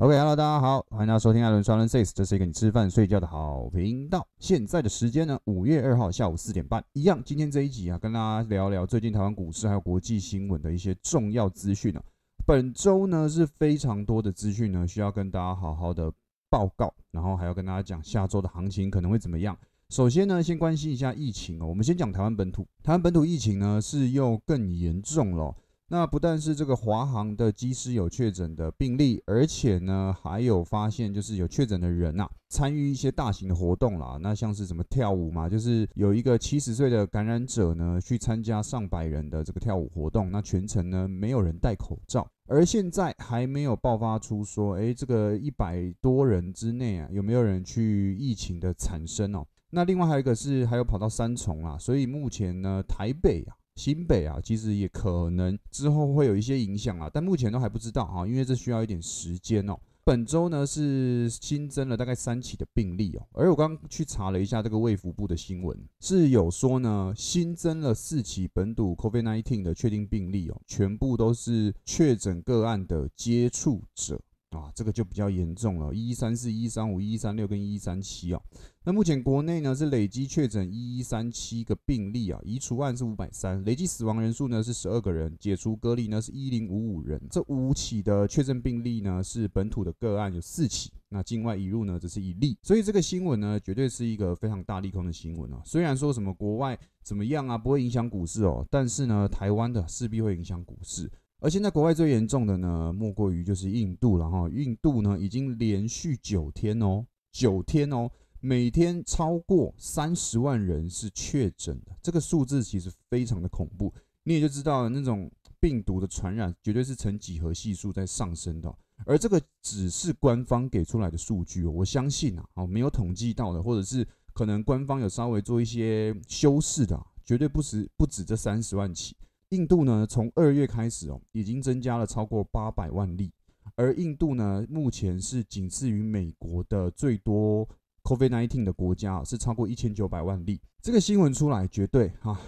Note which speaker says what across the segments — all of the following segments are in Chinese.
Speaker 1: OK，Hello，大家好，欢迎大家收听艾伦双人 Six，这是一个你吃饭睡觉的好频道。现在的时间呢，五月二号下午四点半，一样。今天这一集啊，跟大家聊聊最近台湾股市还有国际新闻的一些重要资讯啊。本周呢是非常多的资讯呢，需要跟大家好好的报告，然后还要跟大家讲下周的行情可能会怎么样。首先呢，先关心一下疫情哦。我们先讲台湾本土，台湾本土疫情呢是又更严重了。那不但是这个华航的机师有确诊的病例，而且呢，还有发现就是有确诊的人呐，参与一些大型的活动啦。那像是什么跳舞嘛，就是有一个七十岁的感染者呢，去参加上百人的这个跳舞活动，那全程呢没有人戴口罩。而现在还没有爆发出说，哎，这个一百多人之内啊，有没有人去疫情的产生哦？那另外还有一个是还有跑到三重啊，所以目前呢，台北啊。新北啊，其实也可能之后会有一些影响啊，但目前都还不知道啊，因为这需要一点时间哦。本周呢是新增了大概三起的病例哦，而我刚刚去查了一下这个卫福部的新闻，是有说呢新增了四起本土 COVID-19 的确定病例哦，全部都是确诊个案的接触者。啊，这个就比较严重了，一三四、一三五、一三六跟一三七啊。那目前国内呢是累积确诊一一三七个病例啊，移除案是五百三，累计死亡人数呢是十二个人，解除隔离呢是一零五五人。这五起的确诊病例呢是本土的个案有四起，那境外移入呢只是一例。所以这个新闻呢绝对是一个非常大利空的新闻啊。虽然说什么国外怎么样啊不会影响股市哦，但是呢台湾的势必会影响股市。而现在国外最严重的呢，莫过于就是印度了哈。印度呢已经连续九天哦，九天哦，每天超过三十万人是确诊的，这个数字其实非常的恐怖。你也就知道那种病毒的传染绝对是呈几何系数在上升的，而这个只是官方给出来的数据。我相信啊，哦没有统计到的，或者是可能官方有稍微做一些修饰的，绝对不止不止这三十万起。印度呢，从二月开始哦，已经增加了超过八百万例，而印度呢，目前是仅次于美国的最多 COVID-19 的国家，是超过一千九百万例。这个新闻出来，绝对哈，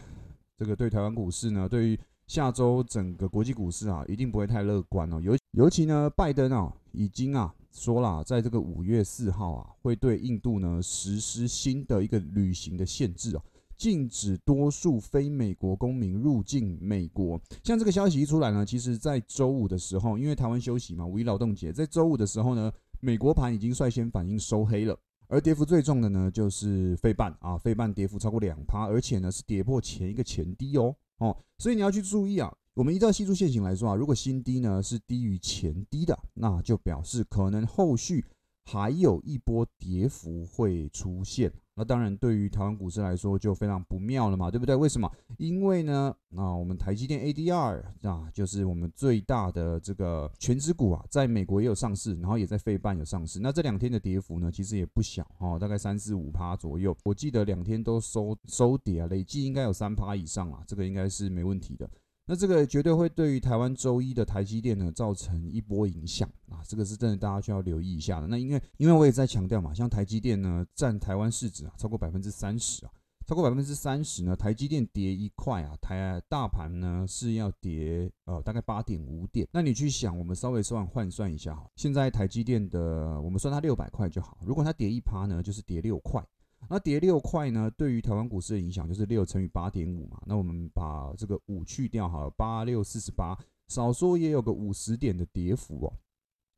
Speaker 1: 这个对台湾股市呢，对于下周整个国际股市啊，一定不会太乐观哦。尤尤其呢，拜登啊，已经啊说了，在这个五月四号啊，会对印度呢实施新的一个旅行的限制哦。禁止多数非美国公民入境美国。像这个消息一出来呢，其实在周五的时候，因为台湾休息嘛，五一劳动节，在周五的时候呢，美国盘已经率先反应收黑了。而跌幅最重的呢，就是费半啊，费半跌幅超过两趴，而且呢是跌破前一个前低哦哦，所以你要去注意啊。我们依照系数线型来说啊，如果新低呢是低于前低的，那就表示可能后续还有一波跌幅会出现。那当然，对于台湾股市来说就非常不妙了嘛，对不对？为什么？因为呢，啊，我们台积电 ADR 啊，就是我们最大的这个全资股啊，在美国也有上市，然后也在费半有上市。那这两天的跌幅呢，其实也不小哈，大概三四五趴左右。我记得两天都收收跌啊，累计应该有三趴以上啊，这个应该是没问题的。那这个绝对会对于台湾周一的台积电呢造成一波影响啊，这个是真的，大家需要留意一下的。那因为因为我也在强调嘛，像台积电呢占台湾市值啊超过百分之三十啊，超过百分之三十呢，台积电跌一块啊，台大盘呢是要跌呃大概八点五点。那你去想，我们稍微算换算一下哈，现在台积电的我们算它六百块就好，如果它跌一趴呢，就是跌六块。那跌六块呢？对于台湾股市的影响就是六乘以八点五嘛。那我们把这个五去掉，好了，八六四十八，少说也有个五十点的跌幅哦。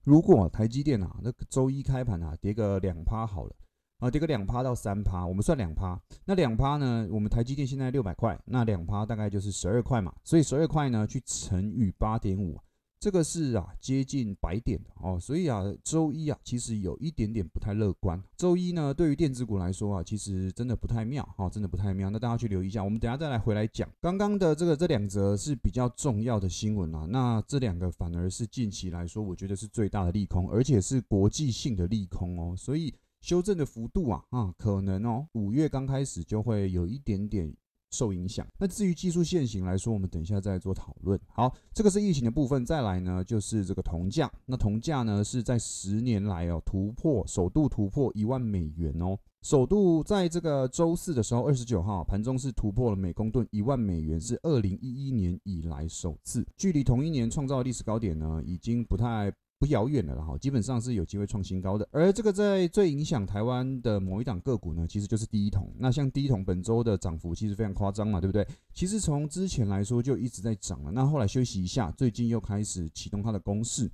Speaker 1: 如果台积电啊，那周一开盘啊，跌个两趴好了，啊，跌个两趴到三趴，我们算两趴。那两趴呢？我们台积电现在六百块，那两趴大概就是十二块嘛。所以十二块呢，去乘以八点五。这个是啊，接近百点的哦，所以啊，周一啊，其实有一点点不太乐观。周一呢，对于电子股来说啊，其实真的不太妙哈，真的不太妙。那大家去留意一下，我们等下再来回来讲刚刚的这个这两则是比较重要的新闻啊。那这两个反而是近期来说，我觉得是最大的利空，而且是国际性的利空哦。所以修正的幅度啊啊，可能哦，五月刚开始就会有一点点。受影响。那至于技术线型来说，我们等一下再做讨论。好，这个是疫情的部分。再来呢，就是这个铜价。那铜价呢，是在十年来哦突破，首度突破一万美元哦。首度在这个周四的时候，二十九号盘中是突破了每公吨一万美元，是二零一一年以来首次。距离同一年创造历史高点呢，已经不太。不遥远了哈，基本上是有机会创新高的。而这个在最影响台湾的某一档个股呢，其实就是第一桶。那像第一桶本周的涨幅其实非常夸张嘛，对不对？其实从之前来说就一直在涨了，那后来休息一下，最近又开始启动它的攻势。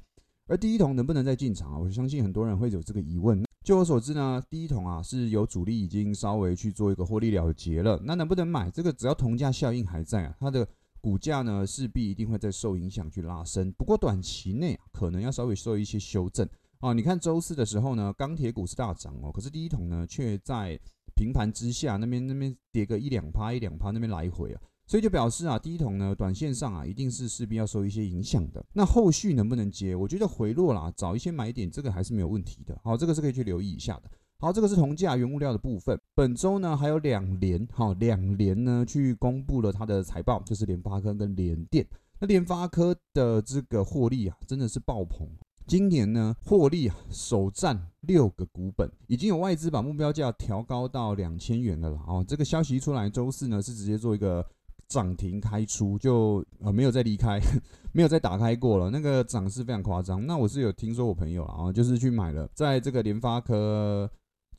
Speaker 1: 而第一桶能不能再进场啊？我相信很多人会有这个疑问。就我所知呢，第一桶啊是有主力已经稍微去做一个获利了结了。那能不能买？这个只要同价效应还在啊，它的股价呢势必一定会在受影响去拉升。不过短期内可能要稍微受一些修正啊。你看周四的时候呢，钢铁股是大涨哦，可是第一桶呢却在平盘之下，那边那边跌个一两趴一两趴那边来回啊。所以就表示啊，第一桶呢，短线上啊，一定是势必要受一些影响的。那后续能不能接？我觉得回落啦，找一些买点，这个还是没有问题的。好，这个是可以去留意一下的。好，这个是铜价原物料的部分。本周呢，还有两联，好，两联呢去公布了它的财报，就是联发科跟联电。那联发科的这个获利啊，真的是爆棚。今年呢，获利啊首占六个股本，已经有外资把目标价调高到两千元了啦。哦，这个消息一出来，周四呢是直接做一个。涨停开出就呃没有再离开，没有再打开过了。那个涨势非常夸张。那我是有听说我朋友啊，就是去买了，在这个联发科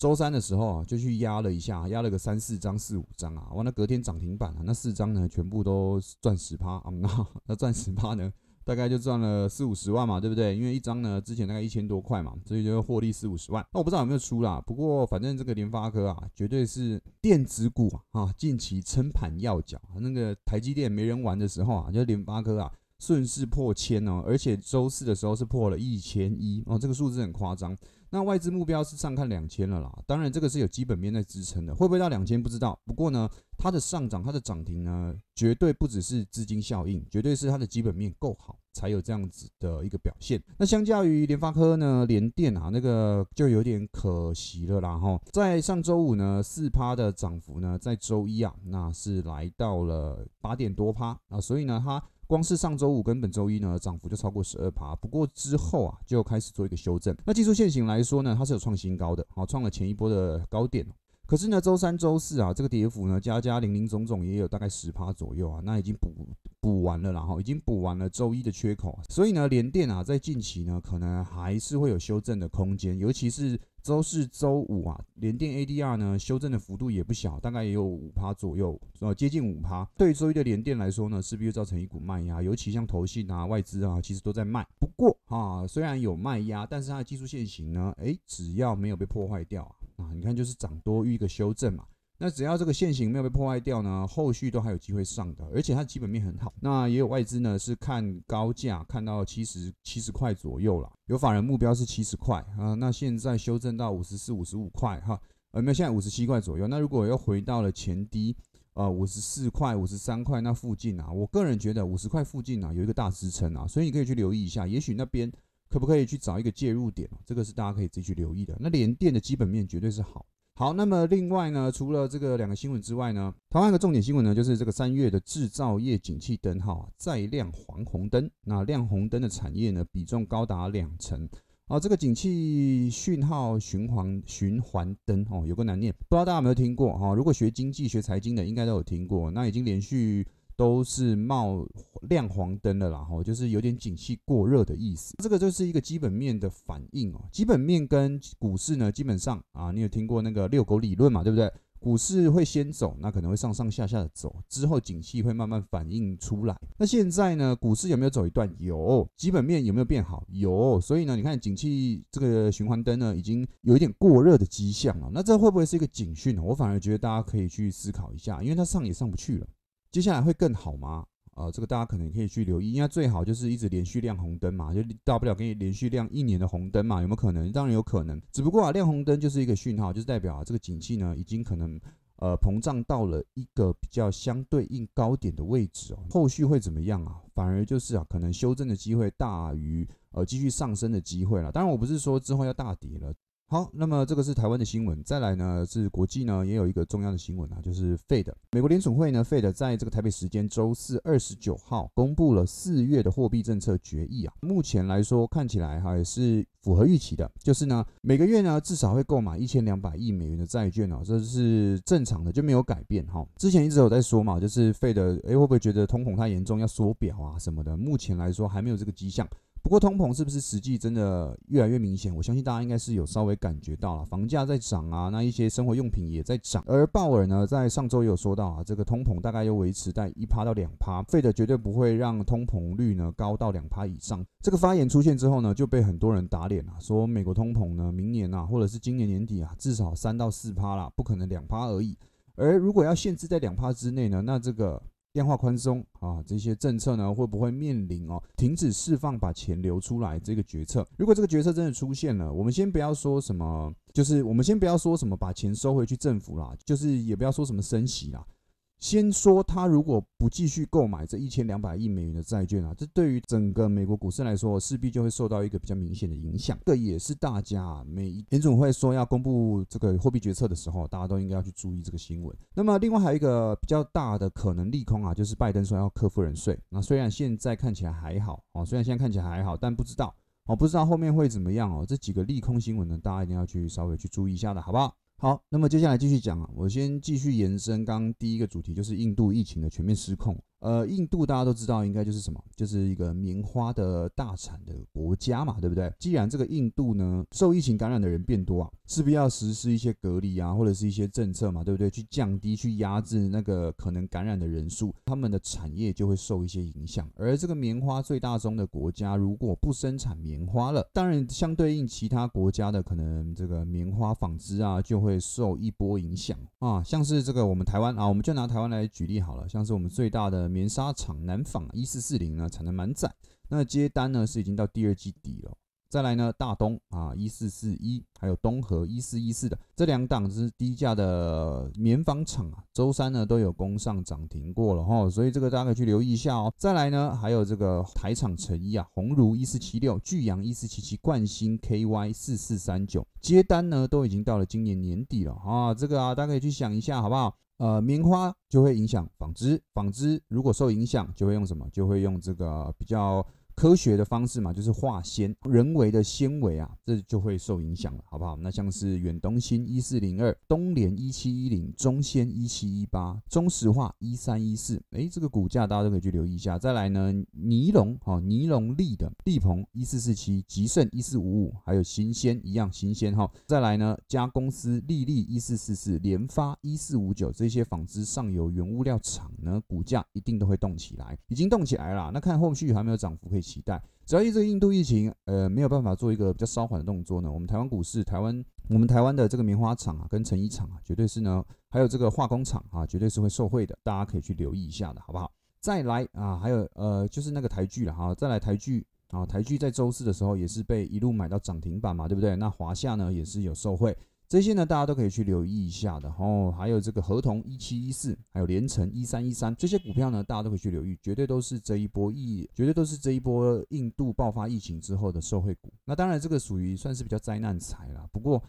Speaker 1: 周三的时候啊，就去压了一下，压了个三四张、四五张啊。完了隔天涨停板啊，那四张呢全部都赚十趴啊，那 那赚十趴呢？大概就赚了四五十万嘛，对不对？因为一张呢，之前大概一千多块嘛，所以就获利四五十万。那我不知道有没有出啦，不过反正这个联发科啊，绝对是电子股啊，近期撑盘要角。那个台积电没人玩的时候啊，就联发科啊，顺势破千哦，而且周四的时候是破了一千一哦，这个数字很夸张。那外资目标是上看两千了啦，当然这个是有基本面在支撑的，会不会到两千不知道。不过呢，它的上涨、它的涨停呢，绝对不只是资金效应，绝对是它的基本面够好才有这样子的一个表现。那相较于联发科呢，联电啊，那个就有点可惜了啦哈。在上周五呢，四趴的涨幅呢，在周一啊，那是来到了八点多趴啊，所以呢，它。光是上周五跟本周一呢，涨幅就超过十二趴。不过之后啊，就开始做一个修正。那技术线型来说呢，它是有创新高的，好创了前一波的高点。可是呢，周三、周四啊，这个跌幅呢，加加零零总总也有大概十趴左右啊，那已经补补完了，然后已经补完了周一的缺口。所以呢，联电啊，在近期呢，可能还是会有修正的空间，尤其是。周四、周五啊，联电 ADR 呢修正的幅度也不小，大概也有五趴左右，呃，接近五趴。对于周一的联电来说呢，势必又造成一股卖压，尤其像投信啊、外资啊，其实都在卖。不过啊，虽然有卖压，但是它的技术线型呢，诶，只要没有被破坏掉啊，你看就是涨多遇一个修正嘛。那只要这个线型没有被破坏掉呢，后续都还有机会上的，而且它基本面很好。那也有外资呢是看高价，看到七十七十块左右了，有法人目标是七十块啊。那现在修正到五十四、五十五块哈，呃，没有，现在五十七块左右。那如果又回到了前低，呃，五十四块、五十三块那附近啊，我个人觉得五十块附近啊有一个大支撑啊，所以你可以去留意一下，也许那边可不可以去找一个介入点，这个是大家可以自己去留意的。那联电的基本面绝对是好。好，那么另外呢，除了这个两个新闻之外呢，台湾一个重点新闻呢，就是这个三月的制造业景气灯号再亮黄红灯。那亮红灯的产业呢，比重高达两成。啊，这个景气讯号循环循环灯哦，有个难念，不知道大家有没有听过哈？如果学经济、学财经的，应该都有听过。那已经连续。都是冒亮黄灯的啦，哈，就是有点景气过热的意思。这个就是一个基本面的反应哦。基本面跟股市呢，基本上啊，你有听过那个遛狗理论嘛，对不对？股市会先走，那可能会上上下下的走，之后景气会慢慢反映出来。那现在呢，股市有没有走一段？有。基本面有没有变好？有。所以呢，你看景气这个循环灯呢，已经有一点过热的迹象了。那这会不会是一个警讯呢？我反而觉得大家可以去思考一下，因为它上也上不去了。接下来会更好吗？呃，这个大家可能可以去留意，应该最好就是一直连续亮红灯嘛，就大不了给你连续亮一年的红灯嘛，有没有可能？当然有可能，只不过啊，亮红灯就是一个讯号，就是代表啊，这个景气呢已经可能呃膨胀到了一个比较相对应高点的位置哦。后续会怎么样啊？反而就是啊，可能修正的机会大于呃继续上升的机会了。当然，我不是说之后要大跌了。好，那么这个是台湾的新闻，再来呢是国际呢也有一个重要的新闻啊，就是 Fed 美国联储会呢 Fed 在这个台北时间周四二十九号公布了四月的货币政策决议啊，目前来说看起来哈也是符合预期的，就是呢每个月呢至少会购买一千两百亿美元的债券哦，这是正常的就没有改变哈。之前一直有在说嘛，就是 Fed 哎会不会觉得通膨太严重要缩表啊什么的，目前来说还没有这个迹象。不过通膨是不是实际真的越来越明显？我相信大家应该是有稍微感觉到了，房价在涨啊，那一些生活用品也在涨。而鲍尔呢，在上周有说到啊，这个通膨大概又维持在一趴到两趴，费的绝对不会让通膨率呢高到两趴以上。这个发言出现之后呢，就被很多人打脸了，说美国通膨呢，明年啊，或者是今年年底啊，至少三到四趴啦，不可能两趴而已。而如果要限制在两趴之内呢，那这个。量化宽松啊，这些政策呢会不会面临哦停止释放把钱流出来这个决策？如果这个决策真的出现了，我们先不要说什么，就是我们先不要说什么把钱收回去政府啦，就是也不要说什么升息啦。先说他如果不继续购买这一千两百亿美元的债券啊，这对于整个美国股市来说，势必就会受到一个比较明显的影响。这也是大家每联总会说要公布这个货币决策的时候，大家都应该要去注意这个新闻。那么另外还有一个比较大的可能利空啊，就是拜登说要克富人税。那虽然现在看起来还好哦，虽然现在看起来还好，但不知道哦，不知道后面会怎么样哦。这几个利空新闻呢，大家一定要去稍微去注意一下的，好不好？好，那么接下来继续讲啊，我先继续延伸刚第一个主题，就是印度疫情的全面失控。呃，印度大家都知道，应该就是什么，就是一个棉花的大产的国家嘛，对不对？既然这个印度呢，受疫情感染的人变多啊，势必要实施一些隔离啊，或者是一些政策嘛，对不对？去降低、去压制那个可能感染的人数，他们的产业就会受一些影响。而这个棉花最大宗的国家，如果不生产棉花了，当然相对应其他国家的可能这个棉花纺织啊，就会受一波影响啊。像是这个我们台湾啊，我们就拿台湾来举例好了，像是我们最大的。棉纱厂南纺一四四零呢产能满载，那接单呢是已经到第二季底了。再来呢，大东啊一四四一，还有东河一四一四的这两档是低价的棉纺厂啊，周三呢都有攻上涨停过了哈，所以这个大家可以去留意一下哦。再来呢，还有这个台厂成衣啊，鸿儒一四七六，巨阳一四七七，冠星 KY 四四三九，接单呢都已经到了今年年底了啊，这个啊大家可以去想一下好不好？呃，棉花就会影响纺织，纺织如果受影响，就会用什么？就会用这个比较。科学的方式嘛，就是化纤，人为的纤维啊，这就会受影响了，好不好？那像是远东新一四零二、东联一七一零、中纤一七一八、中石化一三一四，哎，这个股价大家都可以去留意一下。再来呢，尼龙，好，尼龙利的利鹏一四四七、吉盛一四五五，还有新鲜一样新鲜哈。再来呢，加公司利利一四四四、联发一四五九，这些纺织上游原物料厂呢，股价一定都会动起来，已经动起来了。那看后续还没有涨幅可以。期待，只要一这印度疫情，呃，没有办法做一个比较稍缓的动作呢，我们台湾股市、台湾我们台湾的这个棉花厂啊，跟成衣厂啊，绝对是呢，还有这个化工厂啊，绝对是会受惠的，大家可以去留意一下的，好不好？再来啊，还有呃，就是那个台剧了哈，再来台剧啊，台剧在周四的时候也是被一路买到涨停板嘛，对不对？那华夏呢也是有受惠。这些呢，大家都可以去留意一下的哦。还有这个合同一七一四，还有连城一三一三，这些股票呢，大家都可以去留意，绝对都是这一波疫，绝对都是这一波印度爆发疫情之后的受惠股。那当然，这个属于算是比较灾难财了。不过，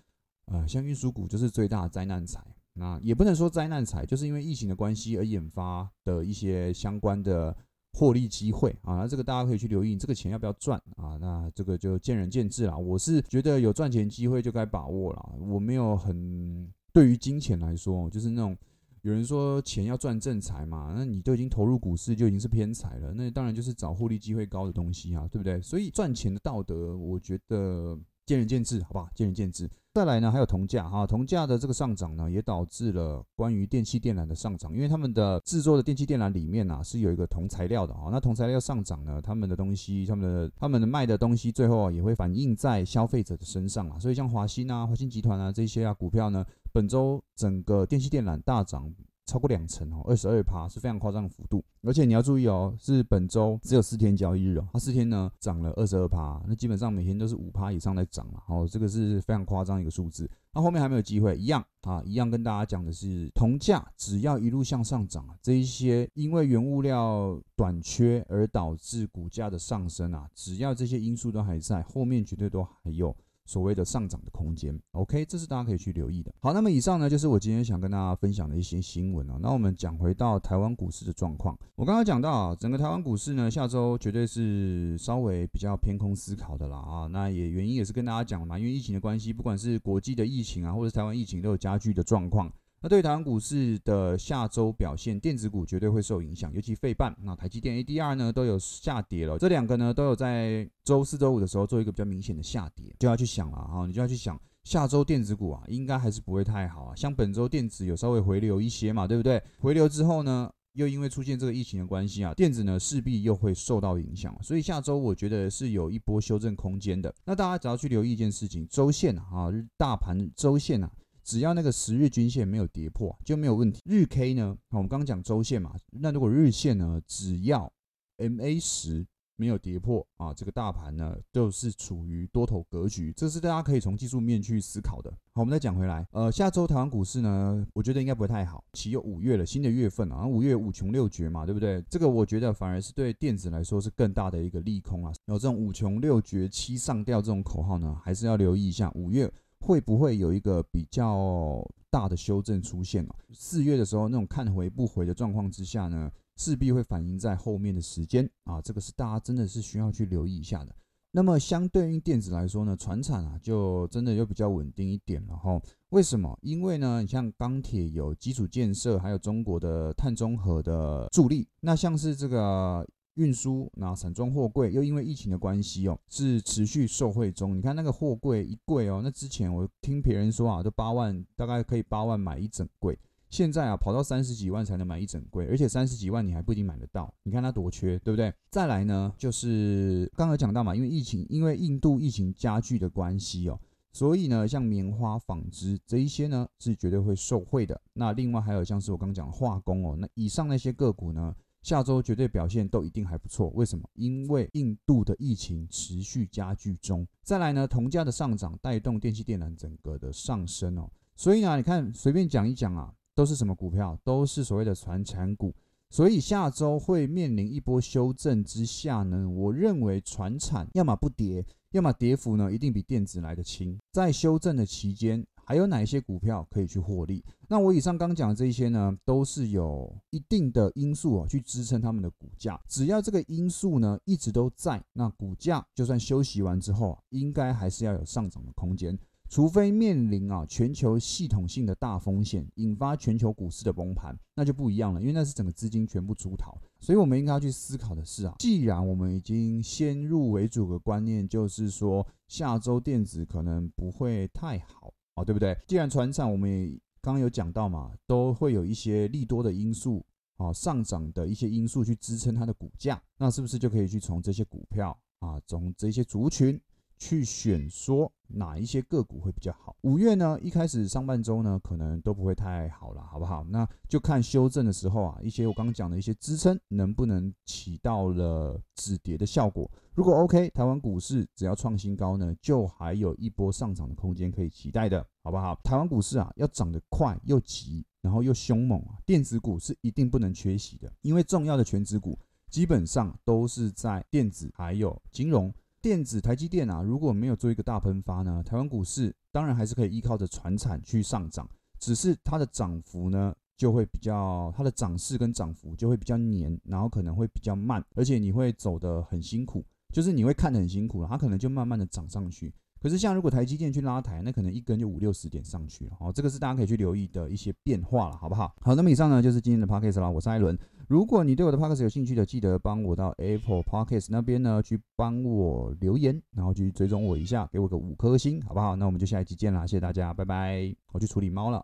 Speaker 1: 呃，像运输股就是最大的灾难财。那也不能说灾难财，就是因为疫情的关系而引发的一些相关的。获利机会啊，那这个大家可以去留意，这个钱要不要赚啊？那这个就见仁见智啦。我是觉得有赚钱机会就该把握了。我没有很对于金钱来说，就是那种有人说钱要赚正财嘛，那你都已经投入股市就已经是偏财了，那当然就是找获利机会高的东西啊，对不对？所以赚钱的道德，我觉得。见仁见智，好不好？见仁见智。再来呢，还有铜价哈，铜价的这个上涨呢，也导致了关于电器电缆的上涨，因为他们的制作的电器电缆里面呢是有一个铜材料的哈，那铜材料上涨呢，他们的东西，他们的他们的卖的东西，最后啊也会反映在消费者的身上啊，所以像华兴啊、华兴集团啊这些啊股票呢，本周整个电器电缆大涨。超过两成哦，二十二趴是非常夸张的幅度，而且你要注意哦，是本周只有四天交易日哦，它四天呢涨了二十二趴，那基本上每天都是五趴以上在涨了，哦，这个是非常夸张一个数字。那后面还没有机会，一样啊，一样跟大家讲的是，铜价只要一路向上涨啊，这一些因为原物料短缺而导致股价的上升啊，只要这些因素都还在，后面绝对都还有。所谓的上涨的空间，OK，这是大家可以去留意的。好，那么以上呢就是我今天想跟大家分享的一些新闻啊。那我们讲回到台湾股市的状况，我刚刚讲到，整个台湾股市呢，下周绝对是稍微比较偏空思考的啦啊。那也原因也是跟大家讲了嘛，因为疫情的关系，不管是国际的疫情啊，或者台湾疫情都有加剧的状况。那对于台湾股市的下周表现，电子股绝对会受影响，尤其费半，那台积电 ADR 呢都有下跌了，这两个呢都有在周四周五的时候做一个比较明显的下跌，就要去想了哈，你就要去想下周电子股啊，应该还是不会太好啊，像本周电子有稍微回流一些嘛，对不对？回流之后呢？又因为出现这个疫情的关系啊，电子呢势必又会受到影响，所以下周我觉得是有一波修正空间的。那大家只要去留意一件事情，周线啊，大盘周线啊，只要那个十日均线没有跌破就没有问题。日 K 呢，我们刚刚讲周线嘛，那如果日线呢，只要 MA 十。没有跌破啊，这个大盘呢就是处于多头格局，这是大家可以从技术面去思考的。好，我们再讲回来，呃，下周台湾股市呢，我觉得应该不会太好。其有五月了，新的月份啊，五月五穷六绝嘛，对不对？这个我觉得反而是对电子来说是更大的一个利空啊。有这种五穷六绝七上吊这种口号呢，还是要留意一下，五月会不会有一个比较大的修正出现啊？四月的时候那种看回不回的状况之下呢？势必会反映在后面的时间啊，这个是大家真的是需要去留意一下的。那么相对应电子来说呢，船产啊就真的又比较稳定一点了哈。为什么？因为呢，你像钢铁有基础建设，还有中国的碳中和的助力。那像是这个运输，那散装货柜又因为疫情的关系哦，是持续受惠中。你看那个货柜一柜哦，那之前我听别人说啊，就八万，大概可以八万买一整柜。现在啊，跑到三十几万才能买一整柜，而且三十几万你还不一定买得到。你看它多缺，对不对？再来呢，就是刚才讲到嘛，因为疫情，因为印度疫情加剧的关系哦，所以呢，像棉花、纺织这一些呢，是绝对会受惠的。那另外还有像是我刚刚讲化工哦，那以上那些个股呢，下周绝对表现都一定还不错。为什么？因为印度的疫情持续加剧中。再来呢，铜价的上涨带动电器电缆整个的上升哦，所以呢，你看随便讲一讲啊。都是什么股票？都是所谓的传产股，所以下周会面临一波修正之下呢，我认为传产要么不跌，要么跌幅呢一定比电子来的轻。在修正的期间，还有哪一些股票可以去获利？那我以上刚讲的这些呢，都是有一定的因素啊去支撑他们的股价。只要这个因素呢一直都在，那股价就算休息完之后啊，应该还是要有上涨的空间。除非面临啊全球系统性的大风险，引发全球股市的崩盘，那就不一样了，因为那是整个资金全部出逃。所以我们应该要去思考的是啊，既然我们已经先入为主的观念就是说下周电子可能不会太好哦，对不对？既然船厂我们也刚刚有讲到嘛，都会有一些利多的因素啊，上涨的一些因素去支撑它的股价，那是不是就可以去从这些股票啊，从这些族群？去选说哪一些个股会比较好。五月呢，一开始上半周呢，可能都不会太好了，好不好？那就看修正的时候啊，一些我刚刚讲的一些支撑能不能起到了止跌的效果。如果 OK，台湾股市只要创新高呢，就还有一波上涨的空间可以期待的，好不好？台湾股市啊，要涨得快又急，然后又凶猛啊，电子股是一定不能缺席的，因为重要的全指股基本上都是在电子还有金融。电子台积电啊，如果没有做一个大喷发呢，台湾股市当然还是可以依靠着船产去上涨，只是它的涨幅呢就会比较，它的涨势跟涨幅就会比较黏，然后可能会比较慢，而且你会走得很辛苦，就是你会看得很辛苦，它可能就慢慢的涨上去。可是像如果台积电去拉抬，那可能一根就五六十点上去了，好，这个是大家可以去留意的一些变化了，好不好？好，那么以上呢就是今天的 podcast 啦，我是艾伦。如果你对我的 podcast 有兴趣的，记得帮我到 Apple Podcast 那边呢去帮我留言，然后去追踪我一下，给我个五颗星，好不好？那我们就下一集见啦，谢谢大家，拜拜。我去处理猫了。